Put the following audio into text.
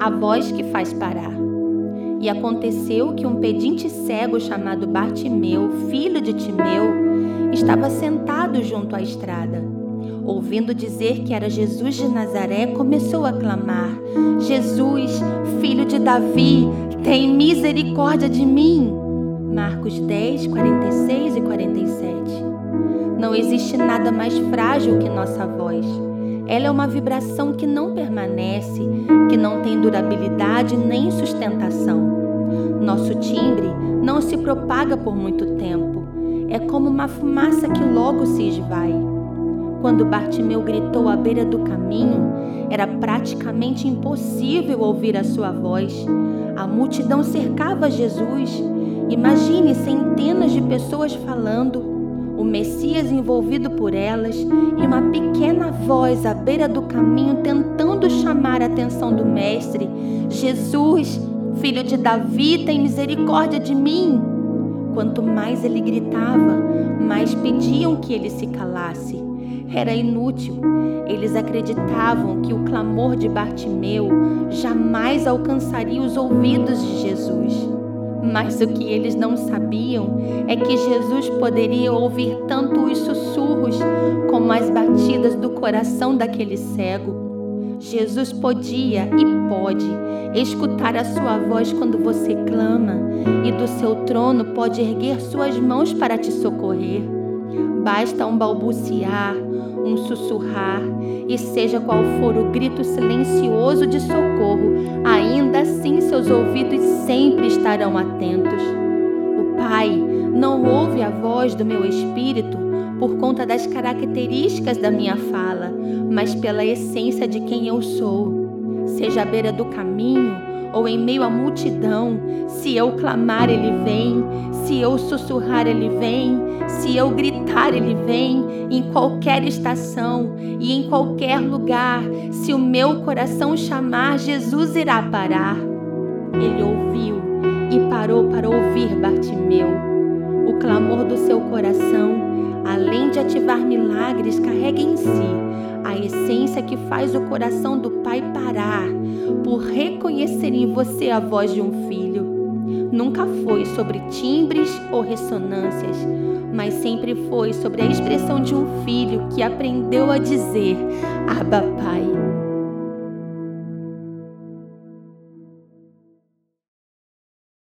a voz que faz parar. E aconteceu que um pedinte cego chamado Bartimeu, filho de Timeu, estava sentado junto à estrada. Ouvindo dizer que era Jesus de Nazaré, começou a clamar: Jesus, filho de Davi, tem misericórdia de mim. Marcos 10, 46 e 47. Não existe nada mais frágil que nossa voz. Ela é uma vibração que não permanece, que não tem durabilidade nem sustentação. Nosso timbre não se propaga por muito tempo. É como uma fumaça que logo se esvai. Quando Bartimeu gritou à beira do caminho, era praticamente impossível ouvir a sua voz. A multidão cercava Jesus. Imagine centenas de pessoas falando o Messias envolvido por elas e uma pequena voz à beira do caminho tentando chamar a atenção do Mestre: Jesus, filho de Davi, tem misericórdia de mim. Quanto mais ele gritava, mais pediam que ele se calasse. Era inútil. Eles acreditavam que o clamor de Bartimeu jamais alcançaria os ouvidos de Jesus. Mas o que eles não sabiam é que Jesus poderia ouvir tanto os sussurros como as batidas do coração daquele cego. Jesus podia e pode escutar a sua voz quando você clama, e do seu trono pode erguer suas mãos para te socorrer. Basta um balbuciar, um sussurrar, e seja qual for o grito silencioso de socorro, ainda assim seus ouvidos sempre estarão atentos. O Pai não ouve a voz do meu espírito por conta das características da minha fala, mas pela essência de quem eu sou. Seja à beira do caminho, ou em meio à multidão, se eu clamar, ele vem, se eu sussurrar, ele vem, se eu gritar, ele vem, em qualquer estação e em qualquer lugar, se o meu coração chamar, Jesus irá parar. Ele ouviu e parou para ouvir Bartimeu. O clamor do seu coração, além de ativar milagres, carrega em si a essência que faz o coração do Pai parar por reconhecer em você a voz de um filho. Nunca foi sobre timbres ou ressonâncias, mas sempre foi sobre a expressão de um filho que aprendeu a dizer: Abba, Pai.